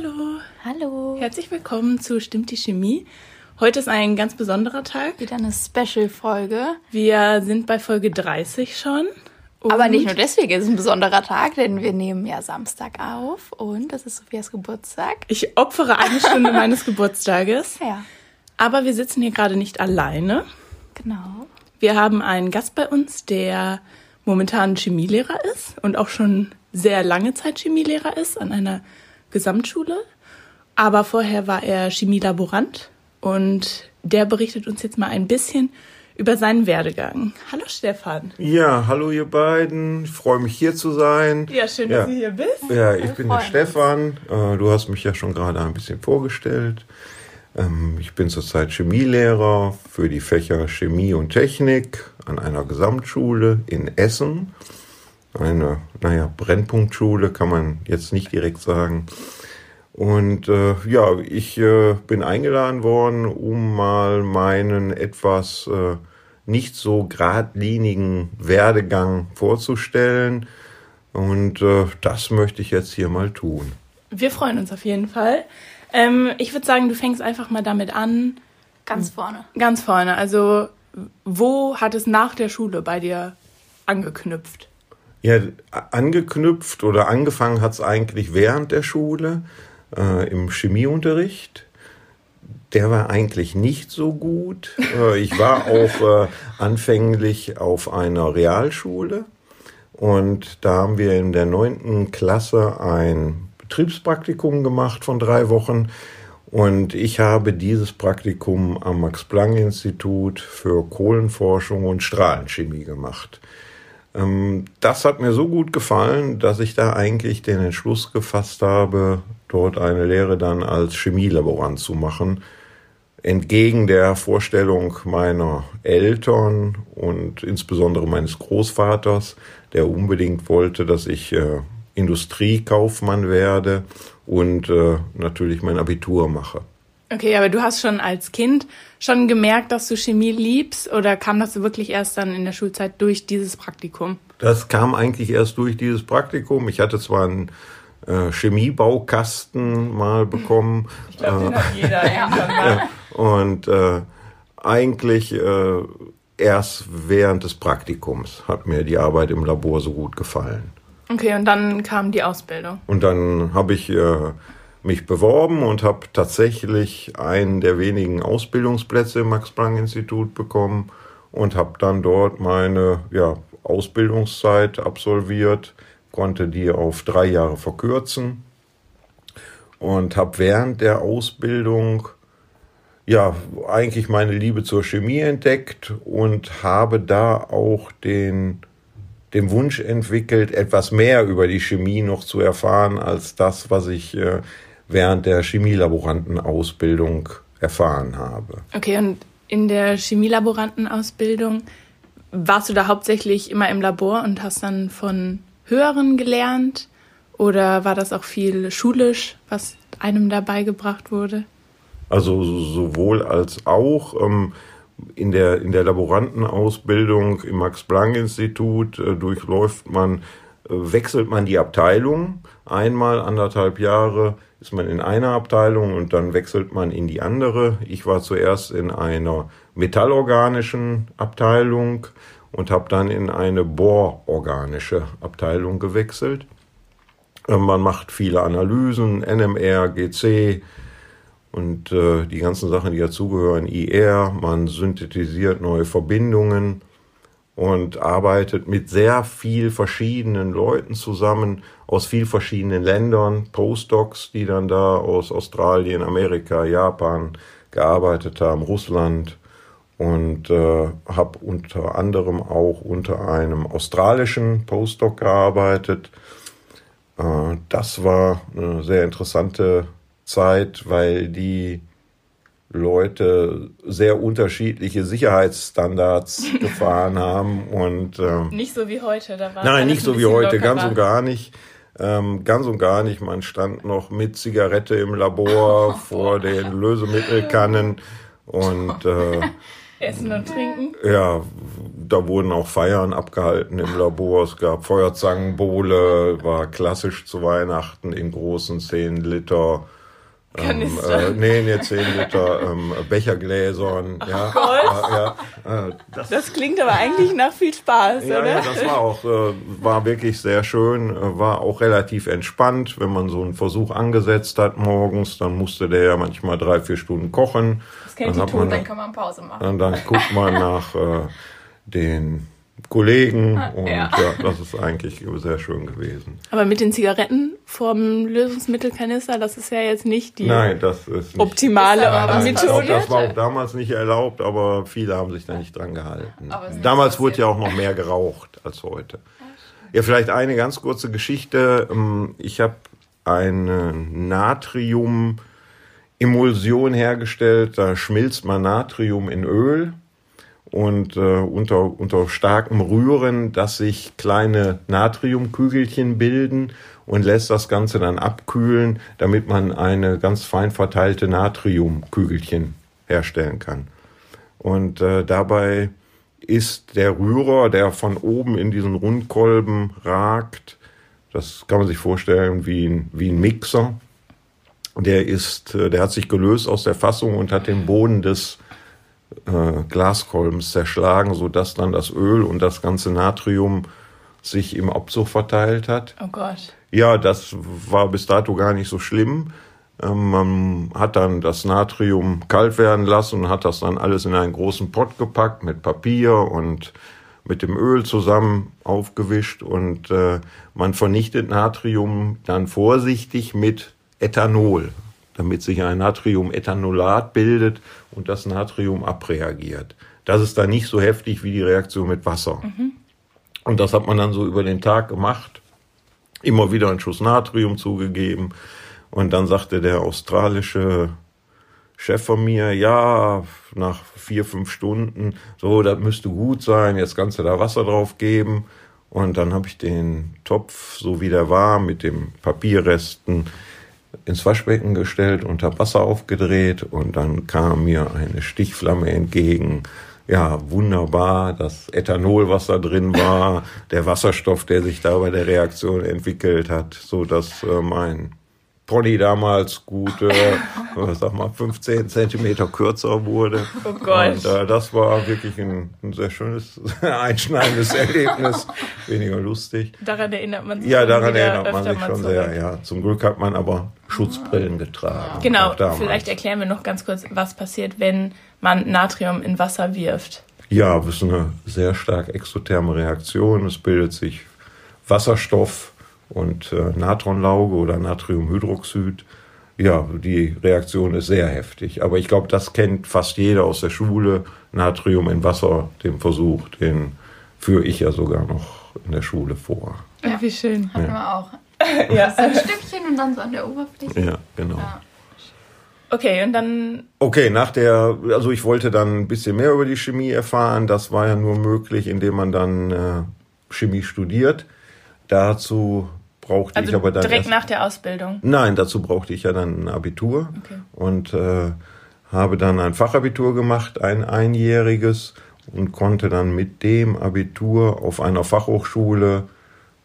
Hallo. Hallo. Herzlich willkommen zu Stimmt die Chemie. Heute ist ein ganz besonderer Tag. Wieder eine Special-Folge. Wir sind bei Folge 30 schon. Aber nicht nur deswegen ist es ein besonderer Tag, denn wir nehmen ja Samstag auf und das ist Sophias Geburtstag. Ich opfere eine Stunde meines Geburtstages. Ja, Aber wir sitzen hier gerade nicht alleine. genau. Wir haben einen Gast bei uns, der momentan Chemielehrer ist und auch schon sehr lange Zeit Chemielehrer ist an einer Gesamtschule. Aber vorher war er Chemielaborant und der berichtet uns jetzt mal ein bisschen über seinen Werdegang. Hallo Stefan. Ja, hallo ihr beiden. Ich freue mich hier zu sein. Ja, schön, Ja. dass du hier bist. Ja, ich bin der Stefan. Äh, Du hast mich ja schon gerade ein bisschen vorgestellt. Ähm, Ich bin zurzeit Chemielehrer für die Fächer Chemie und Technik an einer Gesamtschule in Essen. Eine, naja, Brennpunktschule kann man jetzt nicht direkt sagen. Und äh, ja, ich äh, bin eingeladen worden, um mal meinen etwas äh, nicht so geradlinigen Werdegang vorzustellen. Und äh, das möchte ich jetzt hier mal tun. Wir freuen uns auf jeden Fall. Ähm, ich würde sagen, du fängst einfach mal damit an, Ganz vorne. ganz vorne. Also, wo hat es nach der Schule bei dir angeknüpft? Ja, angeknüpft oder angefangen hat es eigentlich während der Schule äh, im Chemieunterricht. Der war eigentlich nicht so gut. Äh, ich war auch äh, anfänglich auf einer Realschule und da haben wir in der neunten Klasse ein Betriebspraktikum gemacht von drei Wochen. Und ich habe dieses Praktikum am Max-Planck-Institut für Kohlenforschung und Strahlenchemie gemacht. Ähm, Das hat mir so gut gefallen, dass ich da eigentlich den Entschluss gefasst habe, dort eine Lehre dann als Chemielaborant zu machen. Entgegen der Vorstellung meiner Eltern und insbesondere meines Großvaters, der unbedingt wollte, dass ich äh, Industriekaufmann werde und äh, natürlich mein Abitur mache. Okay, aber du hast schon als Kind schon gemerkt, dass du Chemie liebst oder kam das wirklich erst dann in der Schulzeit durch dieses Praktikum? Das kam eigentlich erst durch dieses Praktikum. Ich hatte zwar einen äh, Chemiebaukasten mal bekommen Ich glaube, den hat jeder irgendwann mal. und äh, eigentlich äh, erst während des Praktikums hat mir die Arbeit im Labor so gut gefallen. Okay, und dann kam die Ausbildung. Und dann habe ich äh, mich beworben und habe tatsächlich einen der wenigen Ausbildungsplätze im Max-Planck-Institut bekommen und habe dann dort meine ja, Ausbildungszeit absolviert, konnte die auf drei Jahre verkürzen und habe während der Ausbildung ja eigentlich meine Liebe zur Chemie entdeckt und habe da auch den den Wunsch entwickelt, etwas mehr über die Chemie noch zu erfahren als das, was ich äh, während der Chemielaborantenausbildung erfahren habe. Okay, und in der Chemielaborantenausbildung warst du da hauptsächlich immer im Labor und hast dann von Höheren gelernt? Oder war das auch viel schulisch, was einem da beigebracht wurde? Also sowohl als auch ähm, in der, in der Laborantenausbildung im Max-Planck-Institut äh, durchläuft man, wechselt man die Abteilung. Einmal anderthalb Jahre ist man in einer Abteilung und dann wechselt man in die andere. Ich war zuerst in einer metallorganischen Abteilung und habe dann in eine bohrorganische Abteilung gewechselt. Äh, Man macht viele Analysen, NMR, GC, und äh, die ganzen Sachen, die dazugehören, IR, man synthetisiert neue Verbindungen und arbeitet mit sehr viel verschiedenen Leuten zusammen aus viel verschiedenen Ländern, Postdocs, die dann da aus Australien, Amerika, Japan gearbeitet haben, Russland und äh, habe unter anderem auch unter einem australischen Postdoc gearbeitet. Äh, das war eine sehr interessante Zeit, weil die Leute sehr unterschiedliche Sicherheitsstandards gefahren haben und ähm, Nicht so wie heute, da war nein, nicht so wie heute, ganz und gar nicht. Ähm, ganz und gar nicht. Man stand noch mit Zigarette im Labor vor den Lösemittelkannen und äh, Essen und Trinken. ja, da wurden auch Feiern abgehalten im Labor. Es gab Feuerzangenbowle, war klassisch zu Weihnachten in großen 10 Liter ähm, äh, nee, nee, 10 Liter ähm, Bechergläsern. ja, Gott. Ja, ja, äh, das, das, klingt aber eigentlich nach viel Spaß, ja, oder? Ja, das war auch, äh, war wirklich sehr schön, äh, war auch relativ entspannt, wenn man so einen Versuch angesetzt hat morgens, dann musste der ja manchmal drei, vier Stunden kochen. Das kennt dann die Tod, dann kann man Pause machen. Und dann guckt man nach äh, den Kollegen ah, und ja. ja. das ist eigentlich sehr schön gewesen. Aber mit den Zigaretten vom Lösungsmittelkanister, das ist ja jetzt nicht die Nein, das ist nicht, optimale das Methode. Das war auch damals nicht erlaubt, aber viele haben sich da nicht dran gehalten. Damals wurde ja auch noch mehr geraucht als heute. Ja, vielleicht eine ganz kurze Geschichte. Ähm, ich habe eine Natrium-Emulsion hergestellt. Da schmilzt man Natrium in Öl und äh, unter, unter starkem Rühren, dass sich kleine Natriumkügelchen bilden und lässt das Ganze dann abkühlen, damit man eine ganz fein verteilte Natriumkügelchen herstellen kann. Und äh, dabei ist der Rührer, der von oben in diesen Rundkolben ragt, das kann man sich vorstellen wie ein, wie ein Mixer. Der ist, äh, der hat sich gelöst aus der Fassung und hat den Boden des äh, Glaskolbens zerschlagen, sodass dann das Öl und das ganze Natrium sich im Abzug verteilt hat. Oh Gott. Ja, das war bis dato gar nicht so schlimm. Ähm, man hat dann das Natrium kalt werden lassen und hat das dann alles in einen großen Pott gepackt mit Papier und mit dem Öl zusammen aufgewischt und äh, man vernichtet Natrium dann vorsichtig mit Ethanol damit sich ein Natriumethanolat bildet und das Natrium abreagiert. Das ist dann nicht so heftig wie die Reaktion mit Wasser. Mhm. Und das hat man dann so über den Tag gemacht. Immer wieder einen Schuss Natrium zugegeben. Und dann sagte der australische Chef von mir, ja, nach vier, fünf Stunden, so, das müsste gut sein, jetzt kannst du da Wasser drauf geben. Und dann habe ich den Topf, so wie der war, mit dem Papierresten ins Waschbecken gestellt habe Wasser aufgedreht und dann kam mir eine Stichflamme entgegen. Ja, wunderbar, das Ethanol, was da drin war, der Wasserstoff, der sich da bei der Reaktion entwickelt hat, so dass äh, mein Pony damals gut, äh, sag mal, 15 Zentimeter kürzer wurde. Oh Gott. Und äh, das war wirklich ein, ein sehr schönes, einschneidendes Erlebnis. Weniger lustig. Daran erinnert man sich Ja, daran erinnert man sich schon sehr, ja. Zum Glück hat man aber Schutzbrillen getragen. Genau, vielleicht erklären wir noch ganz kurz, was passiert, wenn man Natrium in Wasser wirft. Ja, das ist eine sehr stark exotherme Reaktion. Es bildet sich Wasserstoff, und äh, Natronlauge oder Natriumhydroxid. Ja, die Reaktion ist sehr heftig. Aber ich glaube, das kennt fast jeder aus der Schule. Natrium in Wasser, den Versuch, den führe ich ja sogar noch in der Schule vor. Ja, wie schön. Hatten ja. wir auch. ja. So ein Stückchen und dann so an der Oberfläche. Ja, genau. Ja. Okay, und dann. Okay, nach der, also ich wollte dann ein bisschen mehr über die Chemie erfahren. Das war ja nur möglich, indem man dann äh, Chemie studiert. Dazu brauchte also ich aber dann. Direkt erst, nach der Ausbildung? Nein, dazu brauchte ich ja dann ein Abitur okay. und äh, habe dann ein Fachabitur gemacht, ein einjähriges und konnte dann mit dem Abitur auf einer Fachhochschule,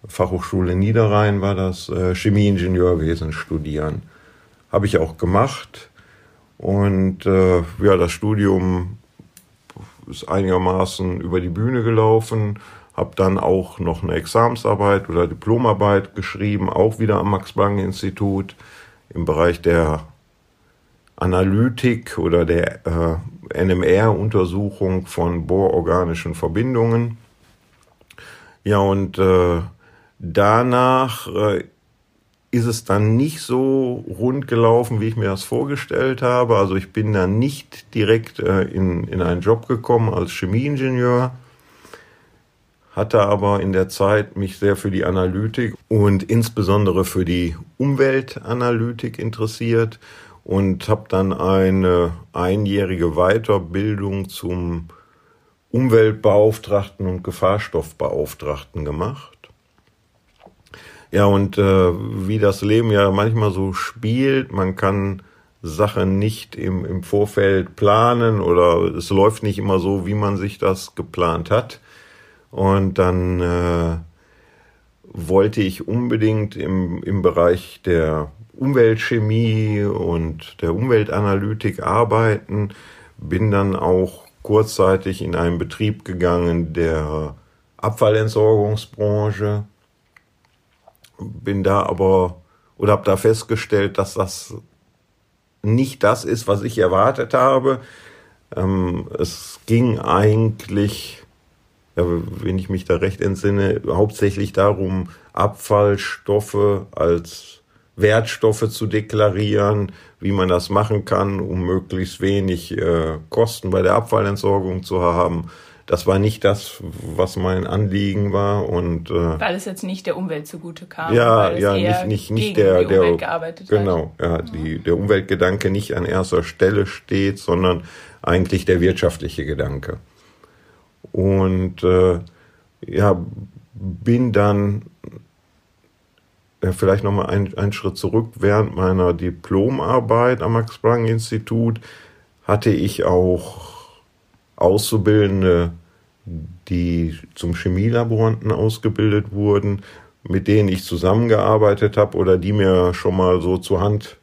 Fachhochschule Niederrhein war das, äh, Chemieingenieurwesen studieren. Habe ich auch gemacht und äh, ja, das Studium ist einigermaßen über die Bühne gelaufen habe dann auch noch eine Examensarbeit oder Diplomarbeit geschrieben, auch wieder am Max-Planck-Institut im Bereich der Analytik oder der äh, NMR-Untersuchung von bohrorganischen Verbindungen. Ja, und äh, danach äh, ist es dann nicht so rund gelaufen, wie ich mir das vorgestellt habe. Also ich bin dann nicht direkt äh, in, in einen Job gekommen als Chemieingenieur, hatte aber in der Zeit mich sehr für die Analytik und insbesondere für die Umweltanalytik interessiert und habe dann eine einjährige Weiterbildung zum Umweltbeauftragten und Gefahrstoffbeauftragten gemacht. Ja, und äh, wie das Leben ja manchmal so spielt, man kann Sachen nicht im, im Vorfeld planen oder es läuft nicht immer so, wie man sich das geplant hat Und dann äh, wollte ich unbedingt im, im Bereich der Umweltchemie und der Umweltanalytik arbeiten, bin dann auch kurzzeitig in einen Betrieb gegangen der Abfallentsorgungsbranche, bin da aber oder habe da festgestellt, dass das nicht das ist, was ich erwartet habe. Ähm, es ging eigentlich, wenn ich mich da recht entsinne, hauptsächlich darum, Abfallstoffe als Wertstoffe zu deklarieren, wie man das machen kann, um möglichst wenig äh, Kosten bei der Abfallentsorgung zu haben. Das war nicht das, was mein Anliegen war und äh, weil es jetzt nicht der Umwelt zugute kam. Ja, ja, nicht nicht nicht der der genau, ja, die, der Umweltgedanke nicht an erster Stelle steht, sondern eigentlich der wirtschaftliche Gedanke. Und äh, ja, bin dann ja, vielleicht nochmal einen, einen Schritt zurück. Während meiner Diplomarbeit am Max-Planck-Institut hatte ich auch Auszubildende, die zum Chemielaboranten ausgebildet wurden, mit denen ich zusammengearbeitet habe oder die mir schon mal so zur Hand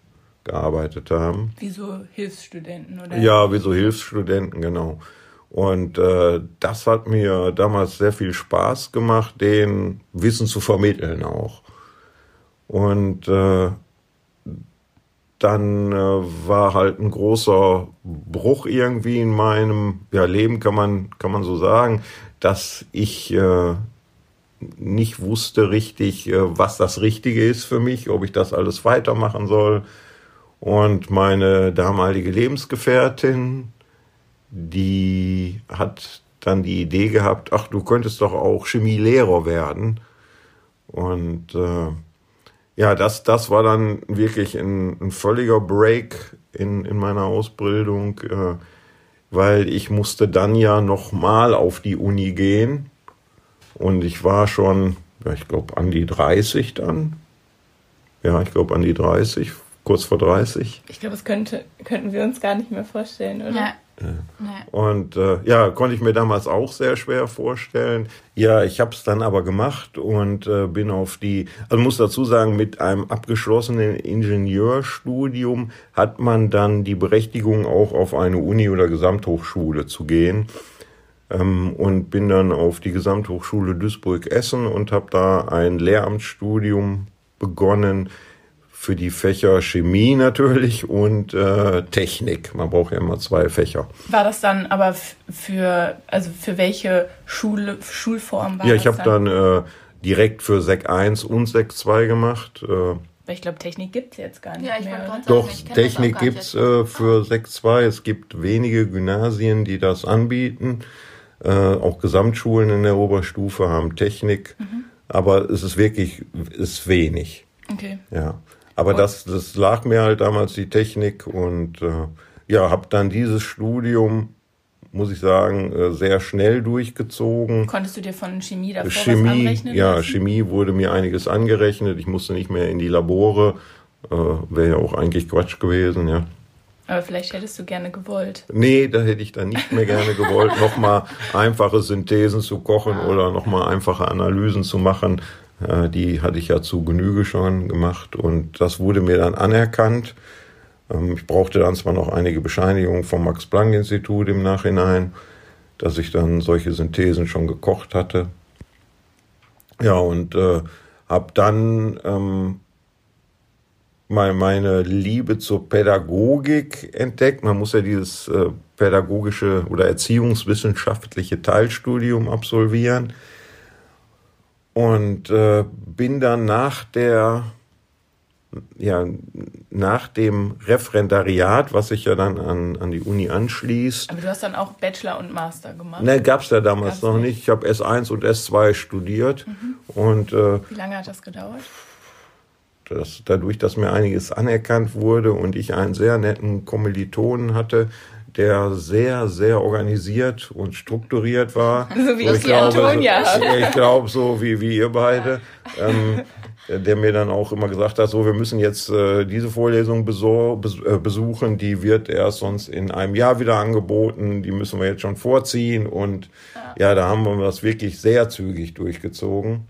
gearbeitet haben. Wie so Hilfsstudenten, oder? Ja, wie so Hilfsstudenten, genau. Und äh, das hat mir damals sehr viel Spaß gemacht, den Wissen zu vermitteln auch. Und äh, dann äh, war halt ein großer Bruch irgendwie in meinem ja, Leben, kann man, kann man so sagen, dass ich äh, nicht wusste richtig, äh, was das Richtige ist für mich, ob ich das alles weitermachen soll. Und meine damalige Lebensgefährtin, die hat dann die Idee gehabt, ach, du könntest doch auch Chemielehrer werden. Und äh, ja, das, das war dann wirklich ein, ein völliger Break in, in meiner Ausbildung, äh, weil ich musste dann ja nochmal auf die Uni gehen. Und ich war schon, ja, ich glaube, an die 30 dann. Ja, ich glaube, an die 30, kurz vor 30. Ich glaube, das könnte, könnten wir uns gar nicht mehr vorstellen, oder? Ja. Und äh, ja, konnte ich mir damals auch sehr schwer vorstellen. Ja, ich habe es dann aber gemacht und äh, bin auf die, also muss dazu sagen, mit einem abgeschlossenen Ingenieurstudium hat man dann die Berechtigung, auch auf eine Uni oder Gesamthochschule zu gehen. Ähm, und bin dann auf die Gesamthochschule Duisburg-Essen und habe da ein Lehramtsstudium begonnen für die Fächer Chemie natürlich und äh, Technik. Man braucht ja immer zwei Fächer. War das dann aber für, also für welche Schule, Schulform war Ja, ich habe dann, dann äh, direkt für Sek 1 und Sek 2 gemacht. Äh, ich glaube, Technik gibt es jetzt gar nicht ja, ich mehr. Sagen, Doch, Technik gibt es äh, für Sek 2. Es gibt wenige Gymnasien, die das anbieten. Äh, auch Gesamtschulen in der Oberstufe haben Technik. Mhm. Aber es ist wirklich ist wenig. Okay. Ja. Aber das, das lag mir halt damals die Technik und äh, ja, habe dann dieses Studium, muss ich sagen, äh, sehr schnell durchgezogen. Konntest du dir von Chemie davor Chemie, was anrechnen Ja, lassen? Chemie wurde mir einiges angerechnet. Ich musste nicht mehr in die Labore. Äh, Wäre ja auch eigentlich Quatsch gewesen, ja. Aber vielleicht hättest du gerne gewollt. Nee, da hätte ich dann nicht mehr gerne gewollt, nochmal einfache Synthesen zu kochen ah. oder nochmal einfache Analysen zu machen. Die hatte ich ja zu Genüge schon gemacht und das wurde mir dann anerkannt. Ähm, ich brauchte dann zwar noch einige Bescheinigungen vom Max-Planck-Institut im Nachhinein, dass ich dann solche Synthesen schon gekocht hatte. Ja, und äh, habe dann ähm, mal meine Liebe zur Pädagogik entdeckt. Man muss ja dieses äh, pädagogische oder erziehungswissenschaftliche Teilstudium absolvieren. Und äh, bin dann nach der, ja, nach dem Referendariat, was sich ja dann an, an die Uni anschließt. Aber du hast dann auch Bachelor und Master gemacht? Ne, gab es ja damals gab's noch nicht. Ich habe S1 und S2 studiert. Mhm. Und, äh, Wie lange hat das gedauert? Das, dadurch, dass mir einiges anerkannt wurde und ich einen sehr netten Kommilitonen hatte, der sehr, sehr organisiert und strukturiert war. So wie so, ich, ich glaube, Antonia. So, ich glaube, so wie, wie ihr beide. Ähm, der mir dann auch immer gesagt hat, so, wir müssen jetzt äh, diese Vorlesung äh, besuchen, die wird erst sonst in einem Jahr wieder angeboten, die müssen wir jetzt schon vorziehen und ja, ja da haben wir das wirklich sehr zügig durchgezogen.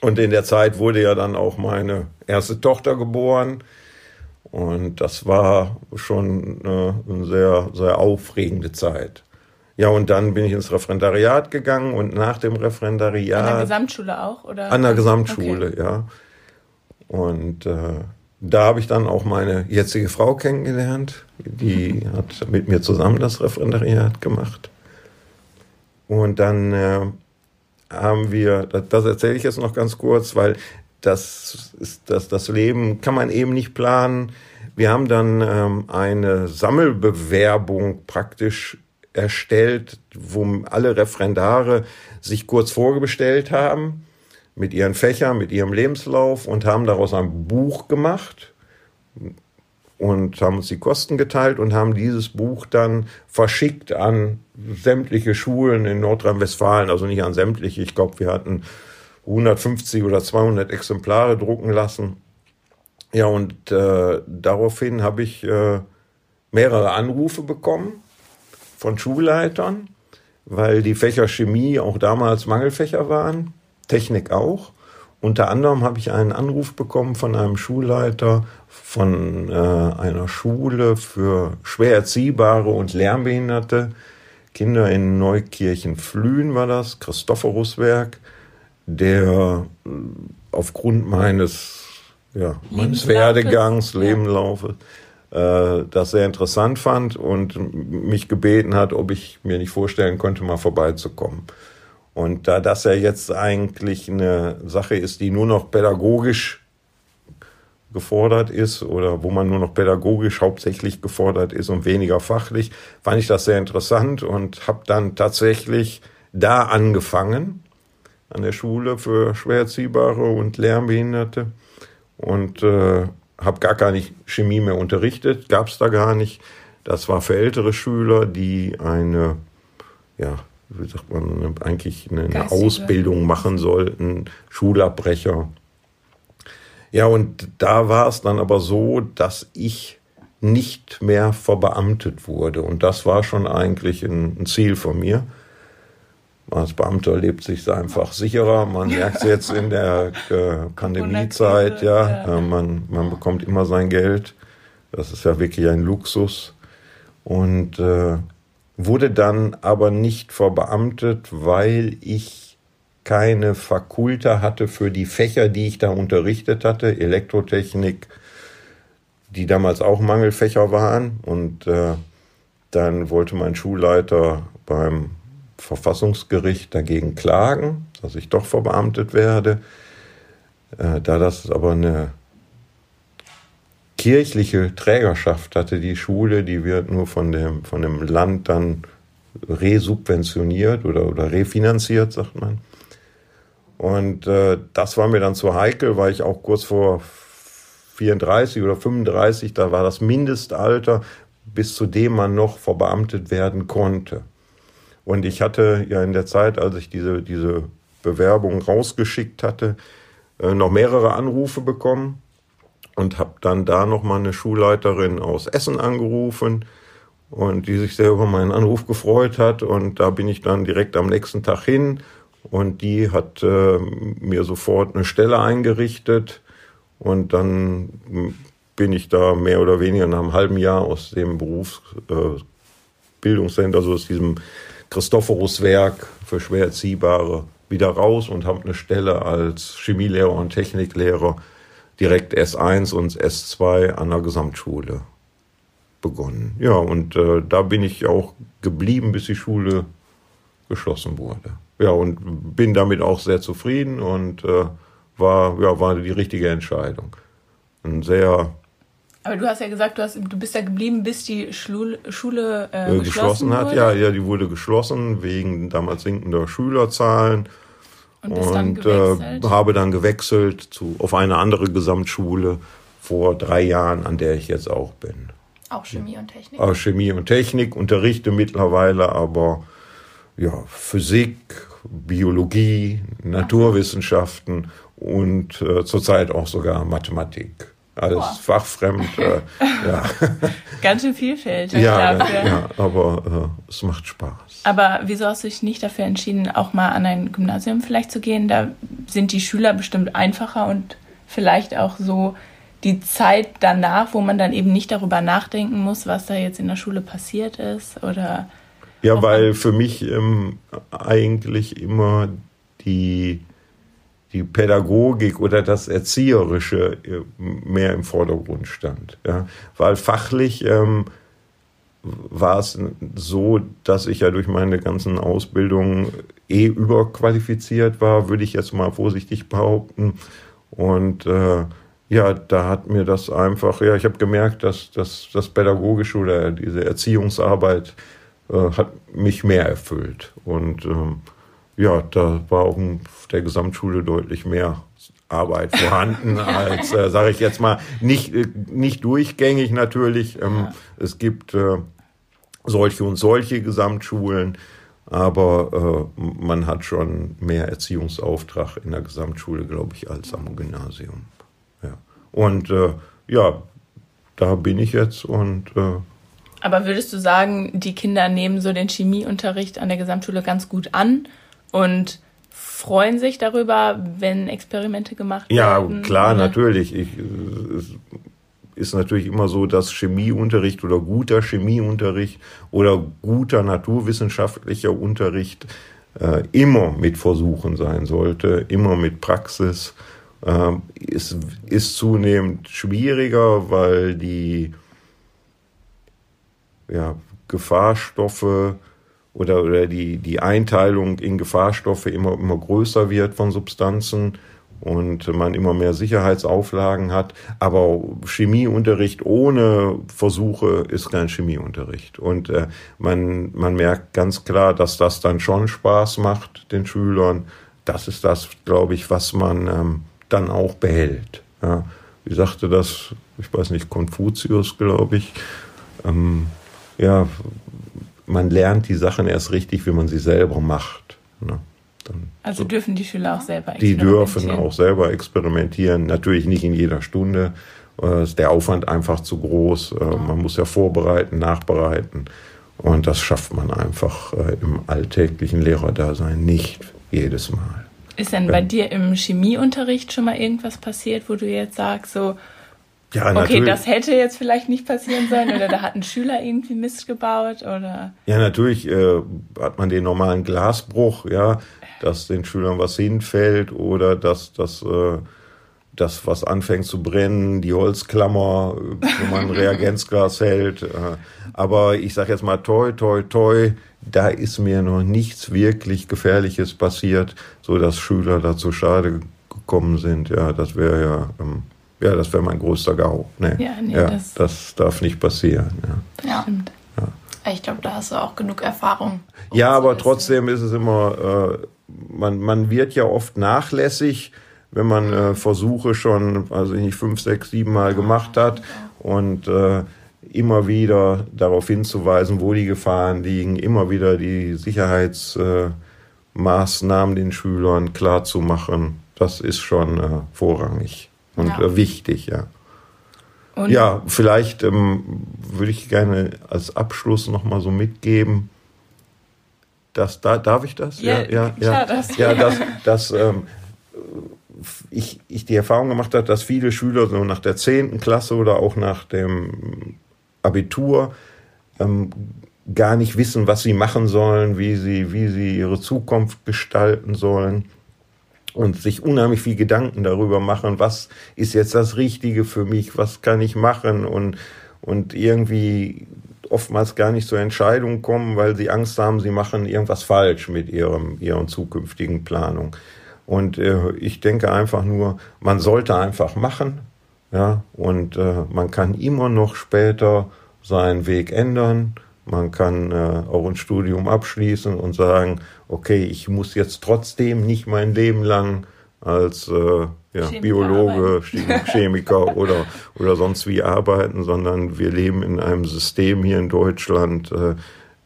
Und in der Zeit wurde ja dann auch meine erste Tochter geboren. Und das war schon äh, eine sehr, sehr aufregende Zeit. Ja, und dann bin ich ins Referendariat gegangen und nach dem Referendariat. An der Gesamtschule auch, oder? An der Gesamtschule, okay. ja. Und äh, da habe ich dann auch meine jetzige Frau kennengelernt. Die mhm. hat mit mir zusammen das Referendariat gemacht. Und dann äh, haben wir, das, das erzähle ich jetzt noch ganz kurz, weil das ist das, das Leben kann man eben nicht planen. Wir haben dann ähm, eine Sammelbewerbung praktisch erstellt, wo alle Referendare sich kurz vorgestellt haben mit ihren Fächern, mit ihrem Lebenslauf und haben daraus ein Buch gemacht und haben uns die Kosten geteilt und haben dieses Buch dann verschickt an sämtliche Schulen in Nordrhein-Westfalen, also nicht an sämtliche, ich glaube, wir hatten 150 oder 200 Exemplare drucken lassen. Ja, und äh, daraufhin habe ich äh, mehrere Anrufe bekommen von Schulleitern, weil die Fächer Chemie auch damals Mangelfächer waren, Technik auch. Unter anderem habe ich einen Anruf bekommen von einem Schulleiter von äh, einer Schule für schwer erziehbare und lernbehinderte Kinder in Neukirchen-Flühen war das, Christophoruswerk, der äh, aufgrund meines, ja, meines Werdegangs, ja. Lebenlaufes, äh, das sehr interessant fand und mich gebeten hat, ob ich mir nicht vorstellen könnte, mal vorbeizukommen. Und da das ja jetzt eigentlich eine Sache ist, die nur noch pädagogisch gefordert ist oder wo man nur noch pädagogisch hauptsächlich gefordert ist und weniger fachlich, fand ich das sehr interessant und habe dann tatsächlich da angefangen an der Schule für Schwererziehbare und Lernbehinderte und äh, habe gar gar nicht Chemie mehr unterrichtet, gab es da gar nicht. Das war für ältere Schüler, die eine, ja, wie sagt man, eigentlich eine, eine Ausbildung machen sollten, Schulabbrecher. Ja, und da war es dann aber so, dass ich nicht mehr verbeamtet wurde. Und das war schon eigentlich ein, ein Ziel von mir. Als Beamter lebt sich einfach sicherer. Man merkt es jetzt in der äh, Pandemiezeit, ja. Äh, man, man bekommt immer sein Geld. Das ist ja wirklich ein Luxus. Und äh, wurde dann aber nicht verbeamtet, weil ich keine Fakulta hatte für die Fächer, die ich da unterrichtet hatte, Elektrotechnik, die damals auch Mangelfächer waren. Und äh, dann wollte mein Schulleiter beim Verfassungsgericht dagegen klagen, dass ich doch verbeamtet werde. Äh, da das aber eine kirchliche Trägerschaft hatte, die Schule, die wird nur von dem, von dem Land dann resubventioniert oder, oder refinanziert, sagt man. Und äh, das war mir dann zu heikel, weil ich auch kurz vor 34 oder 35, da war das Mindestalter, bis zu dem man noch verbeamtet werden konnte. Und ich hatte ja in der Zeit, als ich diese, diese Bewerbung rausgeschickt hatte, äh, noch mehrere Anrufe bekommen und habe dann da noch mal eine Schulleiterin aus Essen angerufen und die sich sehr über meinen Anruf gefreut hat. Und da bin ich dann direkt am nächsten Tag hin und die hat äh, mir sofort eine Stelle eingerichtet. Und dann bin ich da mehr oder weniger nach einem halben Jahr aus dem Berufsbildungscenter, äh, also aus diesem Christophorus-Werk für schwer Erziehbare wieder raus und habe eine Stelle als Chemielehrer und Techniklehrer direkt S1 und S2 an der Gesamtschule begonnen. Ja, und äh, da bin ich auch geblieben, bis die Schule geschlossen wurde. Ja, und bin damit auch sehr zufrieden und äh, war, ja, war die richtige Entscheidung. Ein sehr aber du hast ja gesagt, du, hast, du bist ja geblieben, bis die Schule, Schule äh, geschlossen, geschlossen hat. Wurde. Ja, ja, die wurde geschlossen wegen damals sinkender Schülerzahlen. Und, und äh, habe dann gewechselt zu, auf eine andere Gesamtschule vor drei Jahren, an der ich jetzt auch bin. Auch Chemie und Technik. Auch Chemie und Technik, unterrichte mittlerweile aber ja, Physik, Biologie, Naturwissenschaften und äh, zurzeit auch sogar Mathematik. Alles Boah. fachfremd. Äh, ja. Ganz schön vielfältig ja, dafür. Ja, aber äh, es macht Spaß. Aber wieso hast du dich nicht dafür entschieden, auch mal an ein Gymnasium vielleicht zu gehen? Da sind die Schüler bestimmt einfacher und vielleicht auch so die Zeit danach, wo man dann eben nicht darüber nachdenken muss, was da jetzt in der Schule passiert ist oder ja, weil für mich ähm, eigentlich immer die, die Pädagogik oder das Erzieherische äh, mehr im Vordergrund stand. Ja? Weil fachlich ähm, war es so, dass ich ja durch meine ganzen Ausbildungen eh überqualifiziert war, würde ich jetzt mal vorsichtig behaupten. Und äh, ja, da hat mir das einfach, ja, ich habe gemerkt, dass, dass das Pädagogische oder diese Erziehungsarbeit äh, hat mich mehr erfüllt. Und ähm, ja, da war auch in der Gesamtschule deutlich mehr Arbeit vorhanden als, äh, sage ich jetzt mal, nicht, äh, nicht durchgängig natürlich. Ähm, ja. Es gibt äh, solche und solche Gesamtschulen, aber äh, man hat schon mehr Erziehungsauftrag in der Gesamtschule, glaube ich, als am Gymnasium. Ja. Und äh, ja, da bin ich jetzt und äh, aber würdest du sagen, die Kinder nehmen so den Chemieunterricht an der Gesamtschule ganz gut an und freuen sich darüber, wenn Experimente gemacht ja, werden? Ja, klar, oder? natürlich. Ich, es ist natürlich immer so, dass Chemieunterricht oder guter Chemieunterricht oder guter naturwissenschaftlicher Unterricht äh, immer mit Versuchen sein sollte, immer mit Praxis. Äh, ist, ist zunehmend schwieriger, weil die ja, Gefahrstoffe oder, oder die, die Einteilung in Gefahrstoffe immer, immer größer wird von Substanzen und man immer mehr Sicherheitsauflagen hat. Aber Chemieunterricht ohne Versuche ist kein Chemieunterricht. Und äh, man, man merkt ganz klar, dass das dann schon Spaß macht den Schülern. Das ist das, glaube ich, was man ähm, dann auch behält. Ja. Wie sagte das, ich weiß nicht, Konfuzius, glaube ich. Ähm, ja, man lernt die Sachen erst richtig, wenn man sie selber macht. Ne? Also so. dürfen die Schüler auch selber experimentieren? Die dürfen auch selber experimentieren. Natürlich nicht in jeder Stunde. Äh, ist der Aufwand einfach zu groß. Äh, man muss ja vorbereiten, nachbereiten. Und das schafft man einfach äh, im alltäglichen Lehrerdasein nicht jedes Mal. Ist denn bei dir im Chemieunterricht schon mal irgendwas passiert, wo du jetzt sagst, so, ja, okay, natürlich. das hätte jetzt vielleicht nicht passieren sollen oder da hat ein Schüler irgendwie Mist gebaut oder. Ja, natürlich äh, hat man den normalen Glasbruch, ja, dass den Schülern was hinfällt oder dass das äh, das was anfängt zu brennen, die Holzklammer, wo man ein Reagenzglas hält. Äh, aber ich sage jetzt mal toi toi toi, da ist mir noch nichts wirklich Gefährliches passiert, so dass Schüler dazu schade gekommen sind. Ja, das wäre ja ähm, ja, das wäre mein größter GAU. Nee. Ja, nee, ja, das, das, darf nicht passieren. Ja, ja. stimmt. Ja. Ich glaube, da hast du auch genug Erfahrung. Um ja, aber trotzdem ist es immer, äh, man, man wird ja oft nachlässig, wenn man äh, Versuche schon, also nicht fünf, sechs, sieben Mal gemacht hat und äh, immer wieder darauf hinzuweisen, wo die Gefahren liegen, immer wieder die Sicherheitsmaßnahmen den Schülern klar zu machen, das ist schon äh, vorrangig und ja. Äh, wichtig, ja. Und ja, vielleicht ähm, würde ich gerne als Abschluss noch mal so mitgeben, dass da darf ich das? Ja, ja, ja, das. ja, dass, dass ähm, ich, ich die Erfahrung gemacht habe, dass viele Schüler so nach der zehnten Klasse oder auch nach dem Abitur ähm, gar nicht wissen, was sie machen sollen, wie sie, wie sie ihre Zukunft gestalten sollen und sich unheimlich viel Gedanken darüber machen, was ist jetzt das Richtige für mich, was kann ich machen und, und irgendwie oftmals gar nicht zur Entscheidung kommen, weil sie Angst haben, sie machen irgendwas falsch mit ihrem, ihren zukünftigen Planung. Und äh, ich denke einfach nur, man sollte einfach machen, ja, und äh, man kann immer noch später seinen Weg ändern man kann äh, auch ein Studium abschließen und sagen, okay, ich muss jetzt trotzdem nicht mein Leben lang als äh, ja, Biologe, arbeiten. Chemiker oder, oder sonst wie arbeiten, sondern wir leben in einem System hier in Deutschland, äh,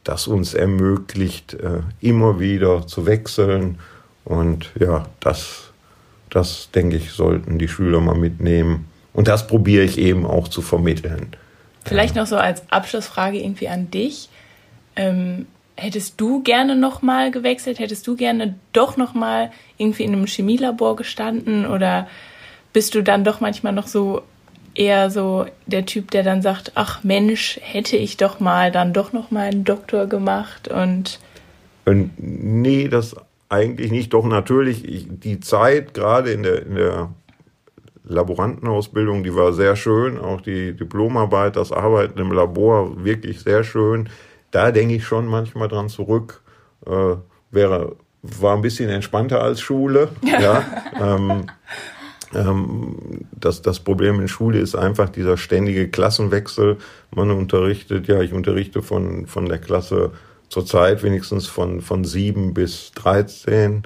das uns ermöglicht, äh, immer wieder zu wechseln. Und ja, das, das denke ich, sollten die Schüler mal mitnehmen. Und das probiere ich eben auch zu vermitteln. Vielleicht noch so als Abschlussfrage irgendwie an dich. Ähm, hättest du gerne nochmal gewechselt? Hättest du gerne doch nochmal irgendwie in einem Chemielabor gestanden? Oder bist du dann doch manchmal noch so eher so der Typ, der dann sagt, ach Mensch, hätte ich doch mal dann doch nochmal einen Doktor gemacht und nee, das eigentlich nicht. Doch natürlich, ich, die Zeit gerade in der, in der Laborantenausbildung, die war sehr schön. Auch die Diplomarbeit, das Arbeiten im Labor, wirklich sehr schön da denke ich schon manchmal dran zurück. Äh, wäre, war ein bisschen entspannter als Schule. ja. Ähm, ähm, das, das Problem in Schule ist einfach dieser ständige Klassenwechsel. Man unterrichtet, ja, ich unterrichte von, von der Klasse zurzeit wenigstens von, von sieben bis dreizehn.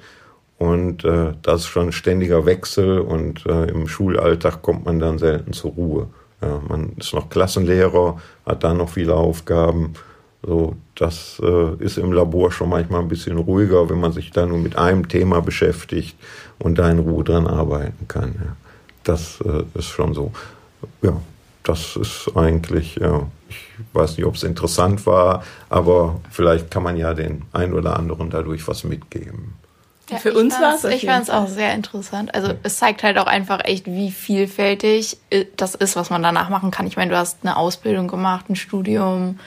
Und äh, das ist schon ein ständiger Wechsel und äh, im Schulalltag kommt man dann selten zur Ruhe. Ja, man ist noch Klassenlehrer, hat da noch viele Aufgaben so, das äh, ist im Labor schon manchmal ein bisschen ruhiger, wenn man sich da nur mit einem Thema beschäftigt und da in Ruhe dran arbeiten kann. Ja. Das äh, ist schon so. Ja, das ist eigentlich, ja, ich weiß nicht, ob es interessant war, aber vielleicht kann man ja den ein oder anderen dadurch was mitgeben. Ja, Für uns war es. Ich fand es auch sehr interessant. Also es zeigt halt auch einfach echt, wie vielfältig äh, das ist, was man danach machen kann. Ich meine, du hast eine Ausbildung gemacht, ein Studium,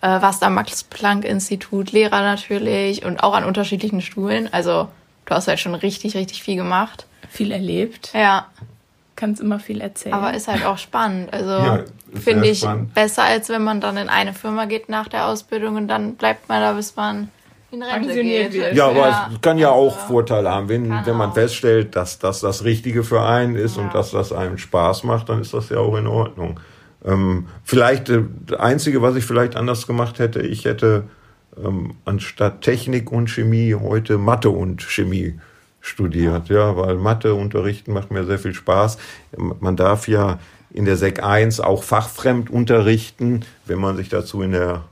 äh, warst am Max-Planck-Institut, Lehrer natürlich und auch an unterschiedlichen Schulen. Also du hast halt schon richtig, richtig viel gemacht. Viel erlebt. Ja. Kannst immer viel erzählen. Aber ist halt auch spannend. Also ja, finde ich spannend. besser, als wenn man dann in eine Firma geht nach der Ausbildung und dann bleibt man da, bis man in Rente geht. Wird. Ja, aber ja. es kann ja auch also, Vorteile haben. Wenn, wenn man auch. feststellt, dass das das Richtige für einen ist ja. und dass das einem Spaß macht, dann ist das ja auch in Ordnung. Ähm, vielleicht, äh, das Einzige, was ich vielleicht anders gemacht hätte, ich hätte ähm, anstatt Technik und Chemie heute Mathe und Chemie studiert, ja, weil Mathe unterrichten macht mir sehr viel Spaß. Man darf ja in der Sek 1 auch fachfremd unterrichten, wenn man sich dazu in der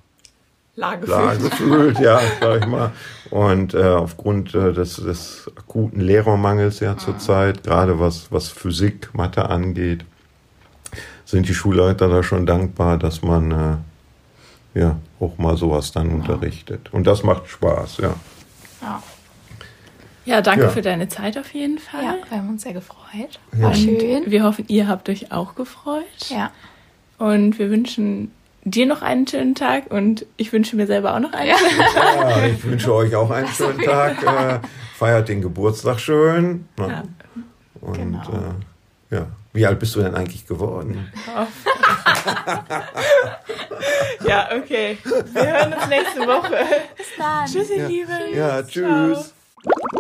Lage, Lage fühlt. fühlt, ja, sag ich mal. Und äh, aufgrund äh, des, des akuten Lehrermangels ja zurzeit, gerade was, was Physik, Mathe angeht, sind die Schulleiter da schon dankbar, dass man äh, ja auch mal sowas dann ja. unterrichtet. Und das macht Spaß, ja. Ja, ja danke ja. für deine Zeit auf jeden Fall. Ja, wir haben uns sehr gefreut. War schön. Wir hoffen, ihr habt euch auch gefreut. Ja. Und wir wünschen dir noch einen schönen Tag und ich wünsche mir selber auch noch einen ja. schönen Tag. Ja, ich wünsche euch auch einen schönen Tag. Äh, feiert den Geburtstag schön. Ja. Und genau. äh, ja. Wie alt bist du denn eigentlich geworden? ja, okay. Wir hören uns nächste Woche. Bis dann. Tschüss, ihr ja. Lieben. Ja, tschüss. Ciao.